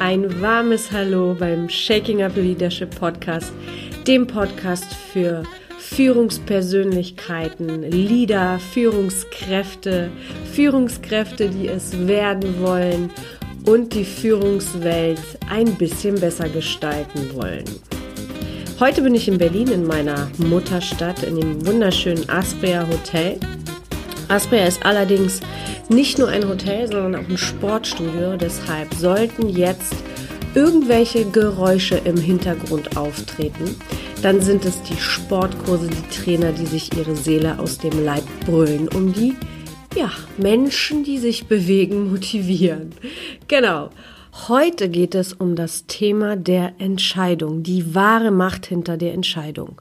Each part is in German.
ein warmes Hallo beim Shaking Up Leadership Podcast, dem Podcast für Führungspersönlichkeiten, Leader, Führungskräfte, Führungskräfte, die es werden wollen und die Führungswelt ein bisschen besser gestalten wollen. Heute bin ich in Berlin in meiner Mutterstadt in dem wunderschönen Aspria Hotel. Aspria ist allerdings nicht nur ein Hotel, sondern auch ein Sportstudio. Deshalb sollten jetzt irgendwelche Geräusche im Hintergrund auftreten, dann sind es die Sportkurse, die Trainer, die sich ihre Seele aus dem Leib brüllen, um die ja, Menschen, die sich bewegen, motivieren. Genau. Heute geht es um das Thema der Entscheidung, die wahre Macht hinter der Entscheidung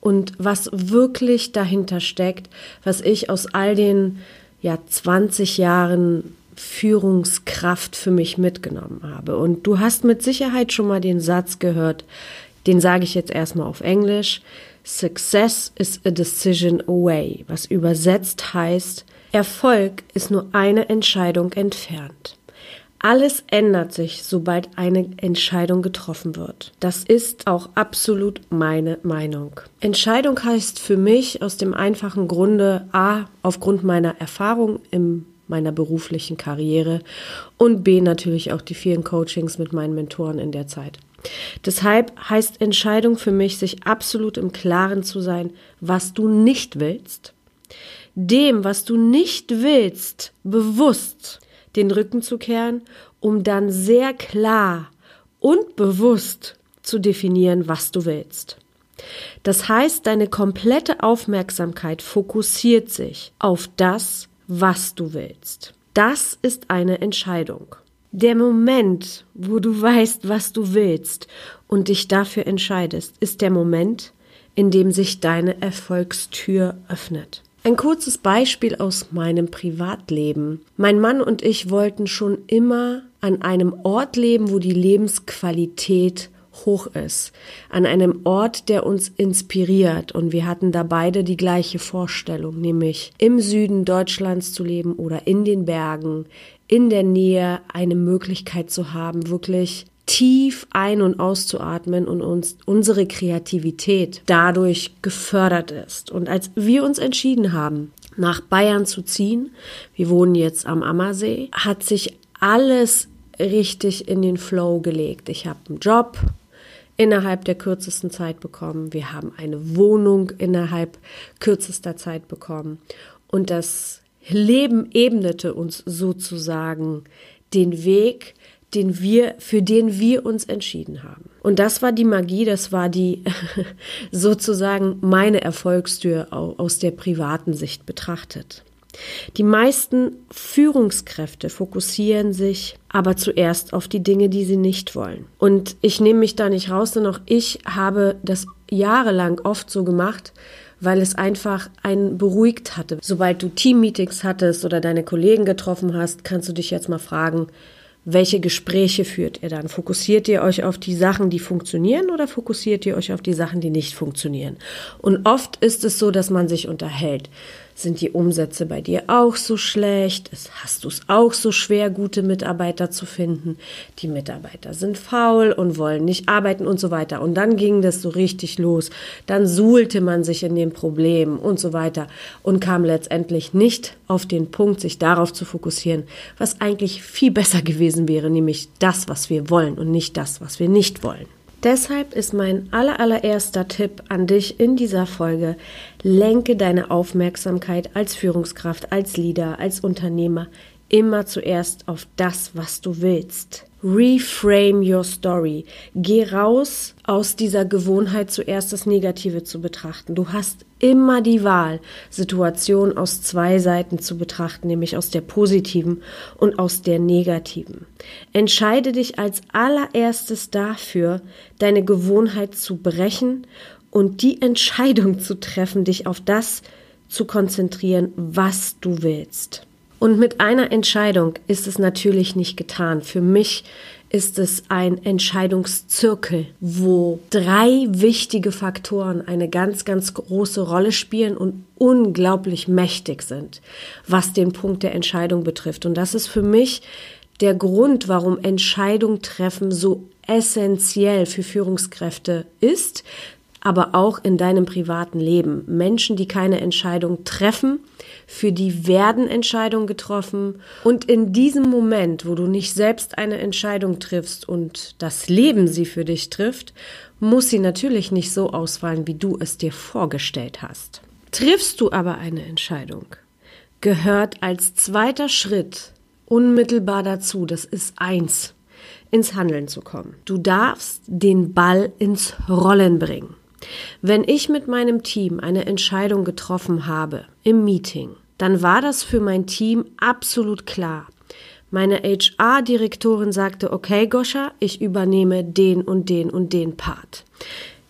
und was wirklich dahinter steckt, was ich aus all den ja 20 Jahren Führungskraft für mich mitgenommen habe. Und du hast mit Sicherheit schon mal den Satz gehört, den sage ich jetzt erstmal auf Englisch. Success is a decision away, was übersetzt heißt, Erfolg ist nur eine Entscheidung entfernt. Alles ändert sich, sobald eine Entscheidung getroffen wird. Das ist auch absolut meine Meinung. Entscheidung heißt für mich aus dem einfachen Grunde A, aufgrund meiner Erfahrung in meiner beruflichen Karriere und B, natürlich auch die vielen Coachings mit meinen Mentoren in der Zeit. Deshalb heißt Entscheidung für mich, sich absolut im Klaren zu sein, was du nicht willst, dem, was du nicht willst, bewusst den Rücken zu kehren, um dann sehr klar und bewusst zu definieren, was du willst. Das heißt, deine komplette Aufmerksamkeit fokussiert sich auf das, was du willst. Das ist eine Entscheidung. Der Moment, wo du weißt, was du willst und dich dafür entscheidest, ist der Moment, in dem sich deine Erfolgstür öffnet. Ein kurzes Beispiel aus meinem Privatleben. Mein Mann und ich wollten schon immer an einem Ort leben, wo die Lebensqualität hoch ist, an einem Ort, der uns inspiriert. Und wir hatten da beide die gleiche Vorstellung, nämlich im Süden Deutschlands zu leben oder in den Bergen, in der Nähe eine Möglichkeit zu haben, wirklich tief ein- und auszuatmen und uns unsere Kreativität dadurch gefördert ist. Und als wir uns entschieden haben, nach Bayern zu ziehen, wir wohnen jetzt am Ammersee, hat sich alles richtig in den Flow gelegt. Ich habe einen Job innerhalb der kürzesten Zeit bekommen. Wir haben eine Wohnung innerhalb kürzester Zeit bekommen. Und das Leben ebnete uns sozusagen den Weg, den wir, für den wir uns entschieden haben. Und das war die Magie, das war die sozusagen meine Erfolgstür aus der privaten Sicht betrachtet. Die meisten Führungskräfte fokussieren sich aber zuerst auf die Dinge, die sie nicht wollen. Und ich nehme mich da nicht raus, denn auch ich habe das jahrelang oft so gemacht, weil es einfach einen beruhigt hatte. Sobald du Teammeetings hattest oder deine Kollegen getroffen hast, kannst du dich jetzt mal fragen, welche Gespräche führt ihr dann? Fokussiert ihr euch auf die Sachen, die funktionieren oder fokussiert ihr euch auf die Sachen, die nicht funktionieren? Und oft ist es so, dass man sich unterhält. Sind die Umsätze bei dir auch so schlecht? Hast du es auch so schwer, gute Mitarbeiter zu finden? Die Mitarbeiter sind faul und wollen nicht arbeiten und so weiter. Und dann ging das so richtig los. Dann suhlte man sich in den Problemen und so weiter und kam letztendlich nicht auf den Punkt, sich darauf zu fokussieren, was eigentlich viel besser gewesen wäre, nämlich das, was wir wollen und nicht das, was wir nicht wollen. Deshalb ist mein allerallererster Tipp an dich in dieser Folge, lenke deine Aufmerksamkeit als Führungskraft, als Leader, als Unternehmer immer zuerst auf das, was du willst. Reframe your story. Geh raus aus dieser Gewohnheit, zuerst das Negative zu betrachten. Du hast immer die Wahl, Situationen aus zwei Seiten zu betrachten, nämlich aus der positiven und aus der negativen. Entscheide dich als allererstes dafür, deine Gewohnheit zu brechen und die Entscheidung zu treffen, dich auf das zu konzentrieren, was du willst. Und mit einer Entscheidung ist es natürlich nicht getan. Für mich ist es ein Entscheidungszirkel, wo drei wichtige Faktoren eine ganz, ganz große Rolle spielen und unglaublich mächtig sind, was den Punkt der Entscheidung betrifft. Und das ist für mich der Grund, warum Entscheidung treffen so essentiell für Führungskräfte ist, aber auch in deinem privaten Leben. Menschen, die keine Entscheidung treffen, für die werden Entscheidungen getroffen. Und in diesem Moment, wo du nicht selbst eine Entscheidung triffst und das Leben sie für dich trifft, muss sie natürlich nicht so ausfallen, wie du es dir vorgestellt hast. Triffst du aber eine Entscheidung, gehört als zweiter Schritt unmittelbar dazu, das ist eins, ins Handeln zu kommen. Du darfst den Ball ins Rollen bringen. Wenn ich mit meinem Team eine Entscheidung getroffen habe im Meeting, dann war das für mein Team absolut klar. Meine HR-Direktorin sagte, okay, Goscha, ich übernehme den und den und den Part.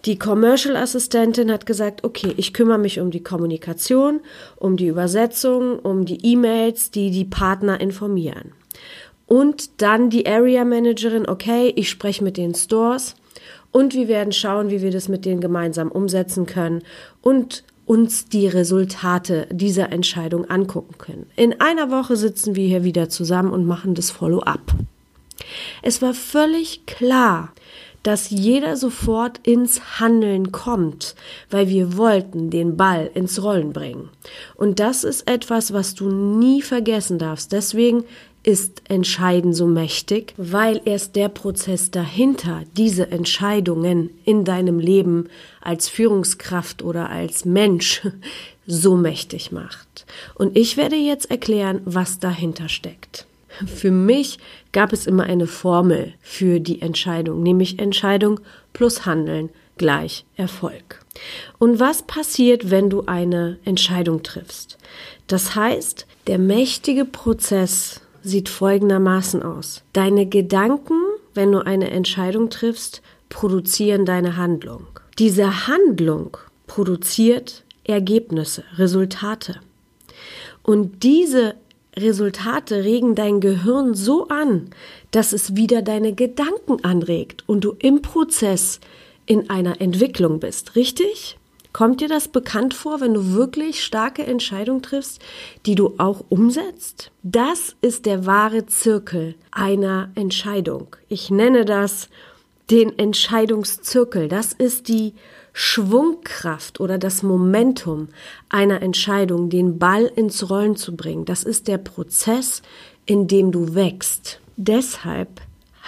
Die Commercial-Assistentin hat gesagt, okay, ich kümmere mich um die Kommunikation, um die Übersetzung, um die E-Mails, die die Partner informieren. Und dann die Area Managerin, okay, ich spreche mit den Stores und wir werden schauen, wie wir das mit denen gemeinsam umsetzen können und uns die Resultate dieser Entscheidung angucken können. In einer Woche sitzen wir hier wieder zusammen und machen das Follow-up. Es war völlig klar, dass jeder sofort ins Handeln kommt, weil wir wollten den Ball ins Rollen bringen. Und das ist etwas, was du nie vergessen darfst. Deswegen ist Entscheiden so mächtig, weil erst der Prozess dahinter diese Entscheidungen in deinem Leben als Führungskraft oder als Mensch so mächtig macht. Und ich werde jetzt erklären, was dahinter steckt. Für mich gab es immer eine Formel für die Entscheidung, nämlich Entscheidung plus Handeln gleich Erfolg. Und was passiert, wenn du eine Entscheidung triffst? Das heißt, der mächtige Prozess sieht folgendermaßen aus. Deine Gedanken, wenn du eine Entscheidung triffst, produzieren deine Handlung. Diese Handlung produziert Ergebnisse, Resultate. Und diese Resultate regen dein Gehirn so an, dass es wieder deine Gedanken anregt und du im Prozess in einer Entwicklung bist, richtig? Kommt dir das bekannt vor, wenn du wirklich starke Entscheidungen triffst, die du auch umsetzt? Das ist der wahre Zirkel einer Entscheidung. Ich nenne das den Entscheidungszirkel. Das ist die Schwungkraft oder das Momentum einer Entscheidung, den Ball ins Rollen zu bringen. Das ist der Prozess, in dem du wächst. Deshalb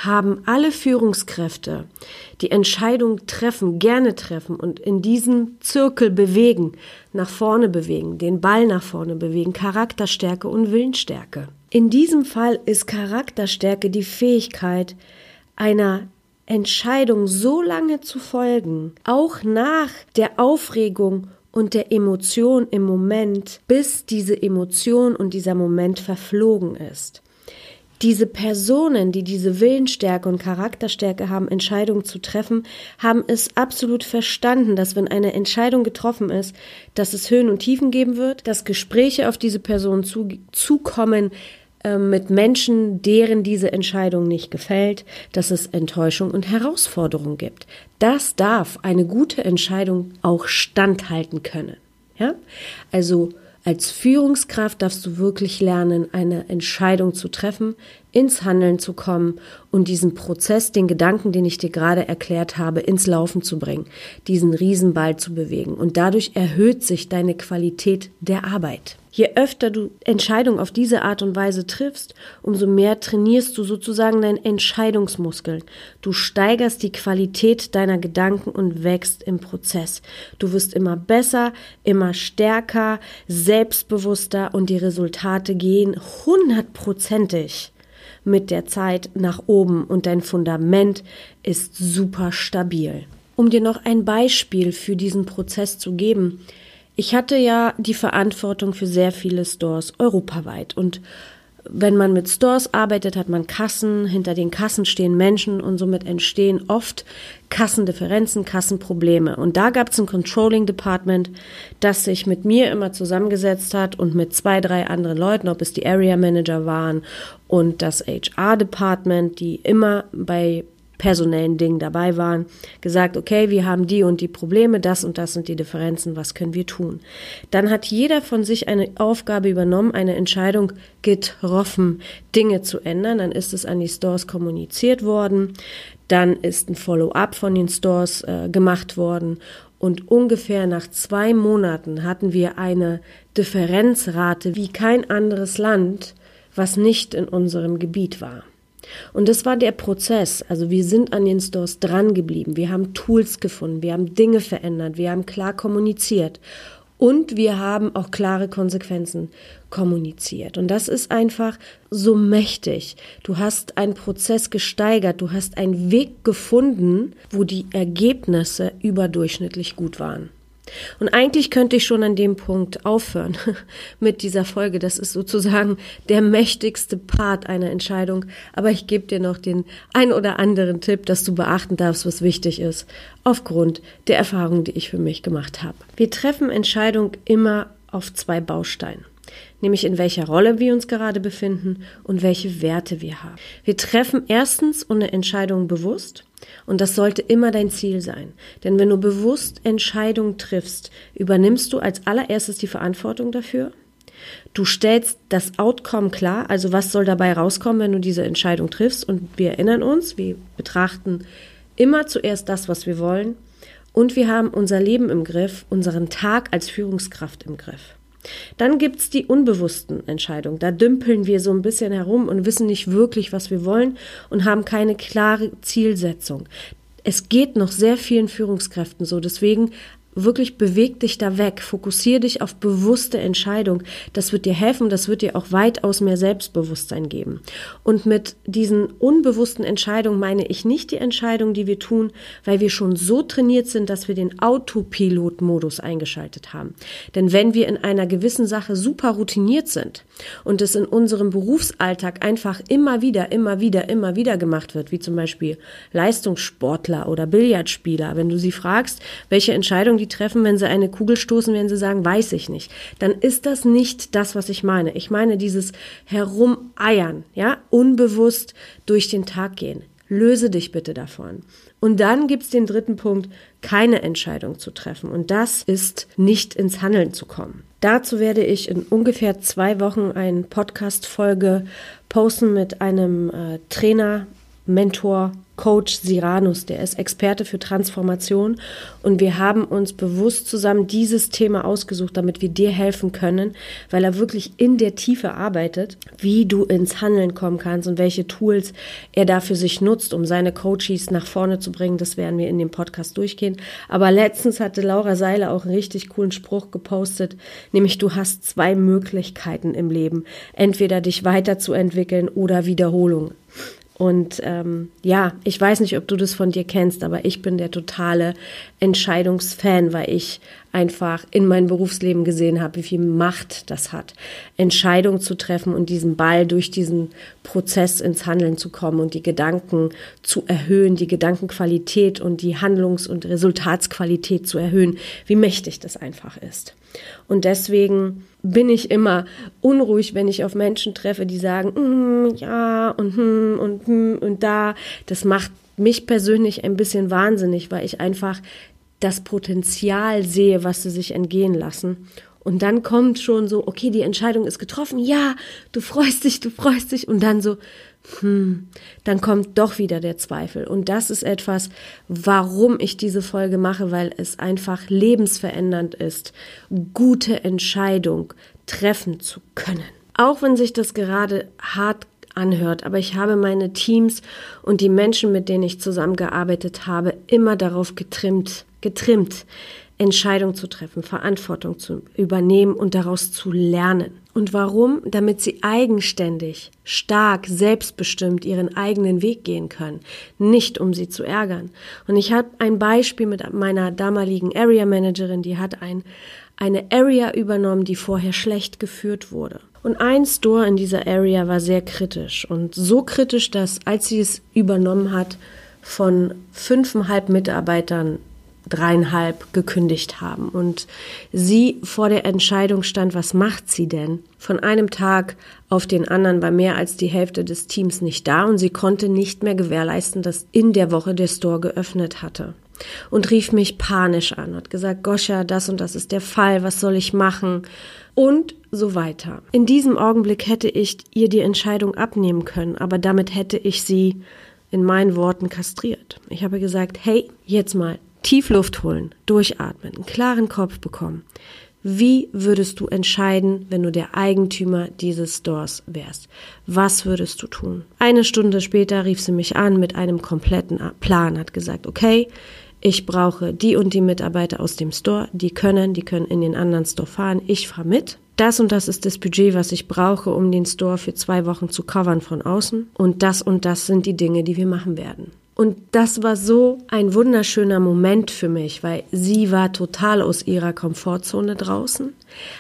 haben alle Führungskräfte, die Entscheidung treffen, gerne treffen und in diesem Zirkel bewegen, nach vorne bewegen, den Ball nach vorne bewegen, Charakterstärke und Willensstärke. In diesem Fall ist Charakterstärke die Fähigkeit, einer Entscheidung so lange zu folgen, auch nach der Aufregung und der Emotion im Moment, bis diese Emotion und dieser Moment verflogen ist diese Personen, die diese Willensstärke und Charakterstärke haben, Entscheidungen zu treffen, haben es absolut verstanden, dass wenn eine Entscheidung getroffen ist, dass es Höhen und Tiefen geben wird, dass Gespräche auf diese Person zu, zukommen äh, mit Menschen, deren diese Entscheidung nicht gefällt, dass es Enttäuschung und Herausforderung gibt. Das darf eine gute Entscheidung auch standhalten können. Ja? Also als Führungskraft darfst du wirklich lernen, eine Entscheidung zu treffen, ins Handeln zu kommen und diesen Prozess, den Gedanken, den ich dir gerade erklärt habe, ins Laufen zu bringen, diesen Riesenball zu bewegen. Und dadurch erhöht sich deine Qualität der Arbeit. Je öfter du Entscheidungen auf diese Art und Weise triffst, umso mehr trainierst du sozusagen deinen Entscheidungsmuskeln. Du steigerst die Qualität deiner Gedanken und wächst im Prozess. Du wirst immer besser, immer stärker, selbstbewusster und die Resultate gehen hundertprozentig mit der Zeit nach oben und dein Fundament ist super stabil. Um dir noch ein Beispiel für diesen Prozess zu geben, ich hatte ja die Verantwortung für sehr viele Stores europaweit und wenn man mit Stores arbeitet, hat man Kassen, hinter den Kassen stehen Menschen und somit entstehen oft Kassendifferenzen, Kassenprobleme. Und da gab es ein Controlling Department, das sich mit mir immer zusammengesetzt hat und mit zwei, drei anderen Leuten, ob es die Area Manager waren und das HR Department, die immer bei personellen Dingen dabei waren, gesagt, okay, wir haben die und die Probleme, das und das sind die Differenzen, was können wir tun? Dann hat jeder von sich eine Aufgabe übernommen, eine Entscheidung getroffen, Dinge zu ändern. Dann ist es an die Stores kommuniziert worden. Dann ist ein Follow-up von den Stores äh, gemacht worden und ungefähr nach zwei Monaten hatten wir eine Differenzrate wie kein anderes Land, was nicht in unserem Gebiet war. Und das war der Prozess. Also wir sind an den Stores dran geblieben. Wir haben Tools gefunden. Wir haben Dinge verändert. Wir haben klar kommuniziert. Und wir haben auch klare Konsequenzen kommuniziert. Und das ist einfach so mächtig. Du hast einen Prozess gesteigert, du hast einen Weg gefunden, wo die Ergebnisse überdurchschnittlich gut waren. Und eigentlich könnte ich schon an dem Punkt aufhören mit dieser Folge. Das ist sozusagen der mächtigste Part einer Entscheidung. Aber ich gebe dir noch den ein oder anderen Tipp, dass du beachten darfst, was wichtig ist, aufgrund der Erfahrungen, die ich für mich gemacht habe. Wir treffen Entscheidungen immer auf zwei Bausteinen nämlich in welcher Rolle wir uns gerade befinden und welche Werte wir haben. Wir treffen erstens eine Entscheidung bewusst und das sollte immer dein Ziel sein. Denn wenn du bewusst Entscheidungen triffst, übernimmst du als allererstes die Verantwortung dafür. Du stellst das Outcome klar, also was soll dabei rauskommen, wenn du diese Entscheidung triffst. Und wir erinnern uns, wir betrachten immer zuerst das, was wir wollen. Und wir haben unser Leben im Griff, unseren Tag als Führungskraft im Griff. Dann gibt's die unbewussten Entscheidungen. Da dümpeln wir so ein bisschen herum und wissen nicht wirklich, was wir wollen und haben keine klare Zielsetzung. Es geht noch sehr vielen Führungskräften so. Deswegen wirklich beweg dich da weg, fokussiere dich auf bewusste Entscheidung. Das wird dir helfen, das wird dir auch weitaus mehr Selbstbewusstsein geben. Und mit diesen unbewussten Entscheidungen meine ich nicht die Entscheidung, die wir tun, weil wir schon so trainiert sind, dass wir den Autopilot-Modus eingeschaltet haben. Denn wenn wir in einer gewissen Sache super routiniert sind und es in unserem Berufsalltag einfach immer wieder, immer wieder, immer wieder gemacht wird, wie zum Beispiel Leistungssportler oder Billardspieler, wenn du sie fragst, welche Entscheidung die treffen, wenn sie eine Kugel stoßen, werden sie sagen, weiß ich nicht. Dann ist das nicht das, was ich meine. Ich meine dieses Herumeiern, ja, unbewusst durch den Tag gehen. Löse dich bitte davon. Und dann gibt's den dritten Punkt, keine Entscheidung zu treffen. Und das ist nicht ins Handeln zu kommen. Dazu werde ich in ungefähr zwei Wochen eine Podcast-Folge posten mit einem äh, Trainer, Mentor, Coach Siranus, der ist Experte für Transformation und wir haben uns bewusst zusammen dieses Thema ausgesucht, damit wir dir helfen können, weil er wirklich in der Tiefe arbeitet, wie du ins Handeln kommen kannst und welche Tools er dafür sich nutzt, um seine Coaches nach vorne zu bringen. Das werden wir in dem Podcast durchgehen. Aber letztens hatte Laura Seiler auch einen richtig coolen Spruch gepostet, nämlich du hast zwei Möglichkeiten im Leben, entweder dich weiterzuentwickeln oder Wiederholung. Und ähm, ja, ich weiß nicht, ob du das von dir kennst, aber ich bin der totale Entscheidungsfan, weil ich einfach in meinem Berufsleben gesehen habe, wie viel Macht das hat, Entscheidungen zu treffen und diesen Ball durch diesen Prozess ins Handeln zu kommen und die Gedanken zu erhöhen, die Gedankenqualität und die Handlungs- und Resultatsqualität zu erhöhen, wie mächtig das einfach ist. Und deswegen bin ich immer unruhig, wenn ich auf Menschen treffe, die sagen, mm, ja und hm, und hm, und da. Das macht mich persönlich ein bisschen wahnsinnig, weil ich einfach das Potenzial sehe, was sie sich entgehen lassen. Und dann kommt schon so, okay, die Entscheidung ist getroffen, ja, du freust dich, du freust dich. Und dann so, hm, dann kommt doch wieder der Zweifel. Und das ist etwas, warum ich diese Folge mache, weil es einfach lebensverändernd ist, gute Entscheidung treffen zu können. Auch wenn sich das gerade hart anhört, aber ich habe meine Teams und die Menschen, mit denen ich zusammengearbeitet habe, immer darauf getrimmt, getrimmt, Entscheidungen zu treffen, Verantwortung zu übernehmen und daraus zu lernen. Und warum? Damit sie eigenständig, stark, selbstbestimmt ihren eigenen Weg gehen können, nicht um sie zu ärgern. Und ich habe ein Beispiel mit meiner damaligen Area Managerin, die hat ein, eine Area übernommen, die vorher schlecht geführt wurde. Und ein Store in dieser Area war sehr kritisch und so kritisch, dass als sie es übernommen hat, von fünfeinhalb Mitarbeitern dreieinhalb gekündigt haben und sie vor der Entscheidung stand, was macht sie denn? Von einem Tag auf den anderen war mehr als die Hälfte des Teams nicht da und sie konnte nicht mehr gewährleisten, dass in der Woche der Store geöffnet hatte und rief mich panisch an, hat gesagt, Goscha, das und das ist der Fall, was soll ich machen? Und so weiter. In diesem Augenblick hätte ich ihr die Entscheidung abnehmen können, aber damit hätte ich sie in meinen Worten kastriert. Ich habe gesagt, hey, jetzt mal tief Luft holen, durchatmen, einen klaren Kopf bekommen. Wie würdest du entscheiden, wenn du der Eigentümer dieses Stores wärst? Was würdest du tun? Eine Stunde später rief sie mich an mit einem kompletten Plan, hat gesagt, okay, ich brauche die und die Mitarbeiter aus dem Store, die können, die können in den anderen Store fahren, ich fahre mit. Das und das ist das Budget, was ich brauche, um den Store für zwei Wochen zu covern von außen. Und das und das sind die Dinge, die wir machen werden. Und das war so ein wunderschöner Moment für mich, weil sie war total aus ihrer Komfortzone draußen,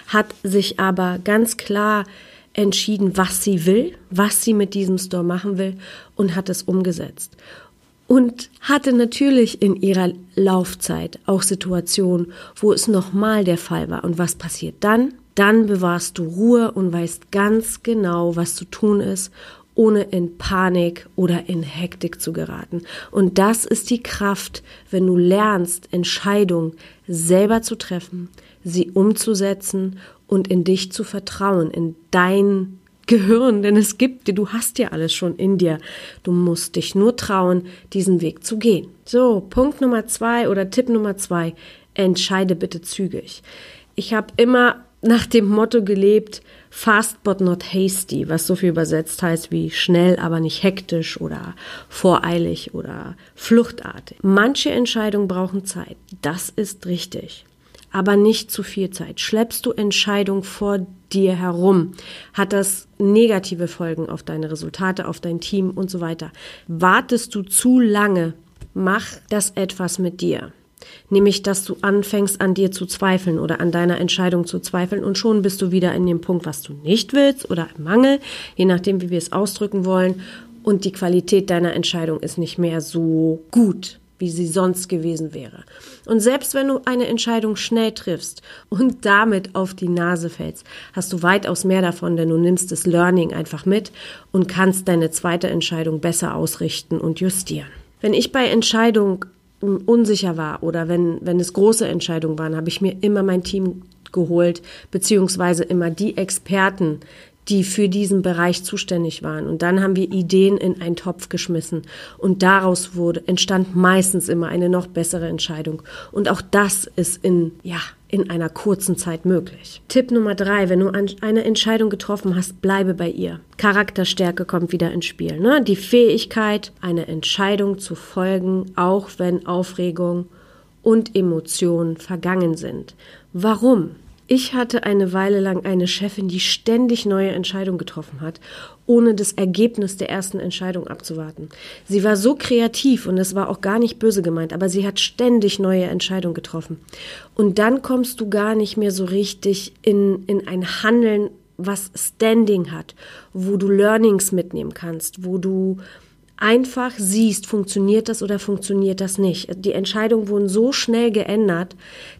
hat sich aber ganz klar entschieden, was sie will, was sie mit diesem Store machen will und hat es umgesetzt und hatte natürlich in ihrer Laufzeit auch Situationen, wo es nochmal der Fall war. Und was passiert dann? Dann bewahrst du Ruhe und weißt ganz genau, was zu tun ist, ohne in Panik oder in Hektik zu geraten. Und das ist die Kraft, wenn du lernst, Entscheidungen selber zu treffen, sie umzusetzen und in dich zu vertrauen, in dein Gehirn, denn es gibt dir, du hast ja alles schon in dir. Du musst dich nur trauen, diesen Weg zu gehen. So, Punkt Nummer zwei oder Tipp Nummer zwei, entscheide bitte zügig. Ich habe immer nach dem Motto gelebt, fast but not hasty, was so viel übersetzt heißt wie schnell, aber nicht hektisch oder voreilig oder fluchtartig. Manche Entscheidungen brauchen Zeit. Das ist richtig aber nicht zu viel Zeit. Schleppst du Entscheidungen vor dir herum, hat das negative Folgen auf deine Resultate, auf dein Team und so weiter. Wartest du zu lange, mach das etwas mit dir. Nämlich, dass du anfängst an dir zu zweifeln oder an deiner Entscheidung zu zweifeln und schon bist du wieder in dem Punkt, was du nicht willst oder im Mangel, je nachdem, wie wir es ausdrücken wollen. Und die Qualität deiner Entscheidung ist nicht mehr so gut wie sie sonst gewesen wäre. Und selbst wenn du eine Entscheidung schnell triffst und damit auf die Nase fällst, hast du weitaus mehr davon, denn du nimmst das Learning einfach mit und kannst deine zweite Entscheidung besser ausrichten und justieren. Wenn ich bei Entscheidung unsicher war oder wenn, wenn es große Entscheidungen waren, habe ich mir immer mein Team geholt, beziehungsweise immer die Experten, die für diesen Bereich zuständig waren. Und dann haben wir Ideen in einen Topf geschmissen. Und daraus wurde, entstand meistens immer eine noch bessere Entscheidung. Und auch das ist in, ja, in einer kurzen Zeit möglich. Tipp Nummer drei, wenn du eine Entscheidung getroffen hast, bleibe bei ihr. Charakterstärke kommt wieder ins Spiel. Ne? Die Fähigkeit, eine Entscheidung zu folgen, auch wenn Aufregung und Emotionen vergangen sind. Warum? Ich hatte eine Weile lang eine Chefin, die ständig neue Entscheidungen getroffen hat, ohne das Ergebnis der ersten Entscheidung abzuwarten. Sie war so kreativ und es war auch gar nicht böse gemeint, aber sie hat ständig neue Entscheidungen getroffen. Und dann kommst du gar nicht mehr so richtig in, in ein Handeln, was Standing hat, wo du Learnings mitnehmen kannst, wo du einfach siehst, funktioniert das oder funktioniert das nicht. Die Entscheidungen wurden so schnell geändert,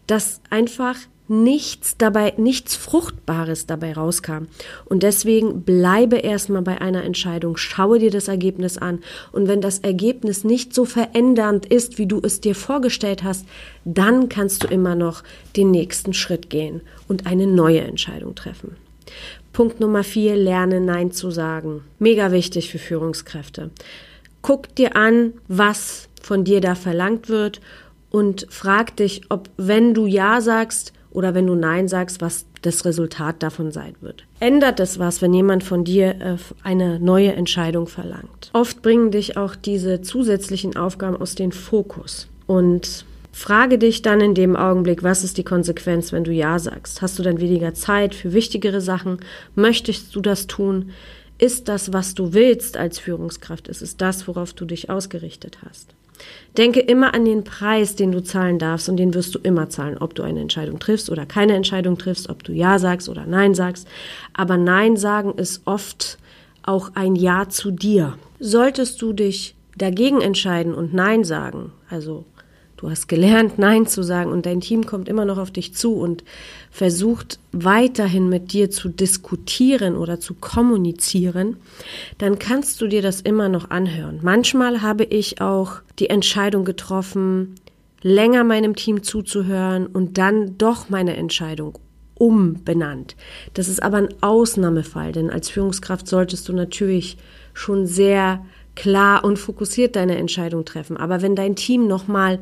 dass einfach nichts dabei, nichts Fruchtbares dabei rauskam. Und deswegen bleibe erstmal bei einer Entscheidung, schaue dir das Ergebnis an. Und wenn das Ergebnis nicht so verändernd ist, wie du es dir vorgestellt hast, dann kannst du immer noch den nächsten Schritt gehen und eine neue Entscheidung treffen. Punkt Nummer vier, lerne Nein zu sagen. Mega wichtig für Führungskräfte. Guck dir an, was von dir da verlangt wird und frag dich, ob wenn du Ja sagst, oder wenn du Nein sagst, was das Resultat davon sein wird. Ändert es was, wenn jemand von dir äh, eine neue Entscheidung verlangt? Oft bringen dich auch diese zusätzlichen Aufgaben aus dem Fokus und Frage dich dann in dem Augenblick, was ist die Konsequenz, wenn du Ja sagst? Hast du dann weniger Zeit für wichtigere Sachen? Möchtest du das tun? Ist das, was du willst als Führungskraft? Ist es das, worauf du dich ausgerichtet hast? Denke immer an den Preis, den du zahlen darfst und den wirst du immer zahlen, ob du eine Entscheidung triffst oder keine Entscheidung triffst, ob du Ja sagst oder Nein sagst. Aber Nein sagen ist oft auch ein Ja zu dir. Solltest du dich dagegen entscheiden und Nein sagen, also Du hast gelernt, Nein zu sagen und dein Team kommt immer noch auf dich zu und versucht weiterhin mit dir zu diskutieren oder zu kommunizieren, dann kannst du dir das immer noch anhören. Manchmal habe ich auch die Entscheidung getroffen, länger meinem Team zuzuhören und dann doch meine Entscheidung umbenannt. Das ist aber ein Ausnahmefall, denn als Führungskraft solltest du natürlich schon sehr klar und fokussiert deine Entscheidung treffen. Aber wenn dein Team nochmal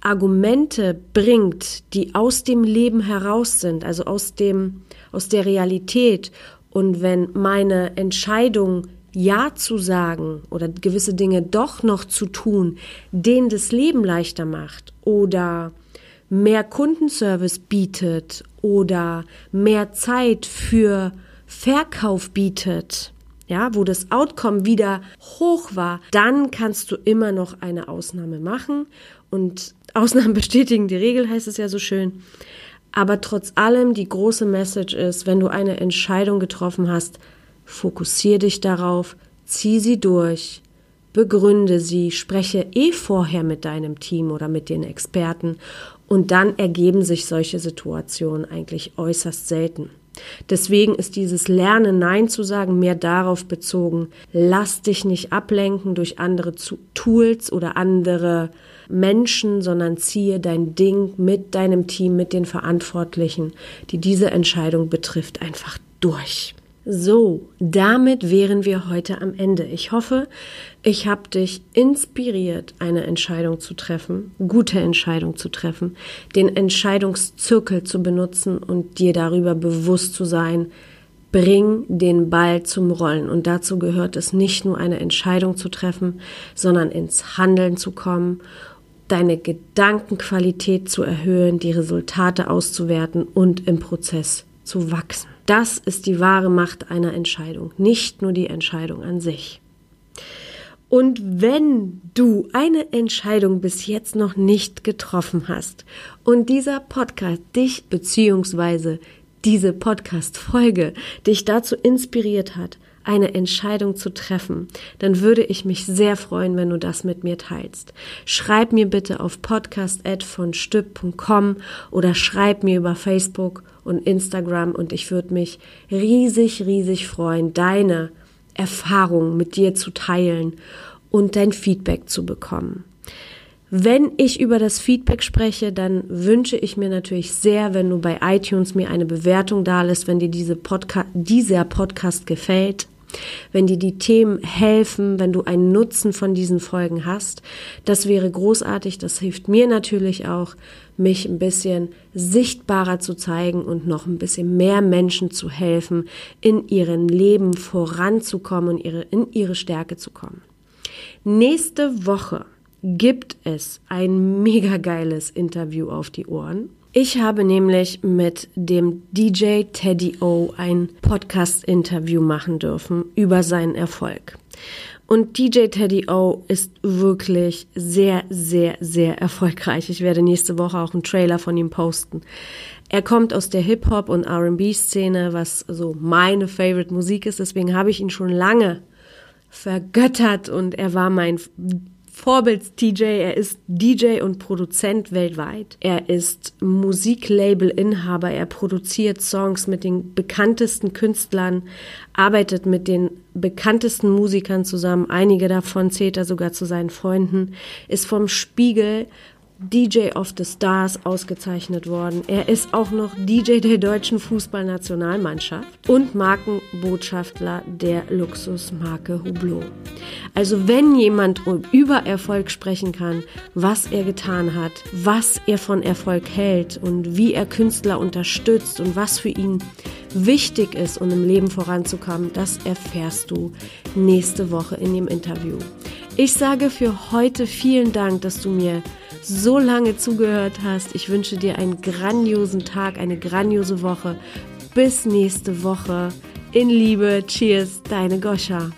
Argumente bringt, die aus dem Leben heraus sind, also aus dem, aus der Realität, und wenn meine Entscheidung ja zu sagen oder gewisse Dinge doch noch zu tun, denen das Leben leichter macht oder mehr Kundenservice bietet oder mehr Zeit für Verkauf bietet, ja, wo das Outcome wieder hoch war, dann kannst du immer noch eine Ausnahme machen und Ausnahmen bestätigen die Regel, heißt es ja so schön. Aber trotz allem, die große Message ist, wenn du eine Entscheidung getroffen hast, fokussier dich darauf, zieh sie durch, begründe sie, spreche eh vorher mit deinem Team oder mit den Experten und dann ergeben sich solche Situationen eigentlich äußerst selten. Deswegen ist dieses Lernen Nein zu sagen mehr darauf bezogen, lass dich nicht ablenken durch andere Tools oder andere Menschen, sondern ziehe dein Ding mit deinem Team, mit den Verantwortlichen, die diese Entscheidung betrifft, einfach durch. So, damit wären wir heute am Ende. Ich hoffe, ich habe dich inspiriert, eine Entscheidung zu treffen, gute Entscheidung zu treffen, den Entscheidungszirkel zu benutzen und dir darüber bewusst zu sein, bring den Ball zum Rollen. Und dazu gehört es nicht nur eine Entscheidung zu treffen, sondern ins Handeln zu kommen, deine Gedankenqualität zu erhöhen, die Resultate auszuwerten und im Prozess zu wachsen. Das ist die wahre Macht einer Entscheidung, nicht nur die Entscheidung an sich. Und wenn du eine Entscheidung bis jetzt noch nicht getroffen hast und dieser Podcast dich beziehungsweise diese Podcast-Folge dich dazu inspiriert hat, eine Entscheidung zu treffen, dann würde ich mich sehr freuen, wenn du das mit mir teilst. Schreib mir bitte auf podcast.vonstück.com oder schreib mir über Facebook und Instagram und ich würde mich riesig, riesig freuen, deine Erfahrungen mit dir zu teilen und dein Feedback zu bekommen. Wenn ich über das Feedback spreche, dann wünsche ich mir natürlich sehr, wenn du bei iTunes mir eine Bewertung da lässt, wenn dir diese Podca dieser Podcast gefällt wenn dir die Themen helfen, wenn du einen Nutzen von diesen Folgen hast. Das wäre großartig. Das hilft mir natürlich auch, mich ein bisschen sichtbarer zu zeigen und noch ein bisschen mehr Menschen zu helfen, in ihrem Leben voranzukommen und ihre, in ihre Stärke zu kommen. Nächste Woche gibt es ein mega geiles Interview auf die Ohren. Ich habe nämlich mit dem DJ Teddy O ein Podcast-Interview machen dürfen über seinen Erfolg. Und DJ Teddy O ist wirklich sehr, sehr, sehr erfolgreich. Ich werde nächste Woche auch einen Trailer von ihm posten. Er kommt aus der Hip-Hop- und RB-Szene, was so meine Favorite Musik ist. Deswegen habe ich ihn schon lange vergöttert und er war mein Vorbilds-TJ, er ist DJ und Produzent weltweit. Er ist Musiklabel-Inhaber, er produziert Songs mit den bekanntesten Künstlern, arbeitet mit den bekanntesten Musikern zusammen, einige davon zählt er sogar zu seinen Freunden, ist vom Spiegel DJ of the Stars ausgezeichnet worden. Er ist auch noch DJ der deutschen Fußballnationalmannschaft und Markenbotschafter der Luxusmarke Hublot. Also wenn jemand über Erfolg sprechen kann, was er getan hat, was er von Erfolg hält und wie er Künstler unterstützt und was für ihn wichtig ist, um im Leben voranzukommen, das erfährst du nächste Woche in dem Interview. Ich sage für heute vielen Dank, dass du mir so lange zugehört hast. Ich wünsche dir einen grandiosen Tag, eine grandiose Woche. Bis nächste Woche. In Liebe. Cheers, deine Goscha.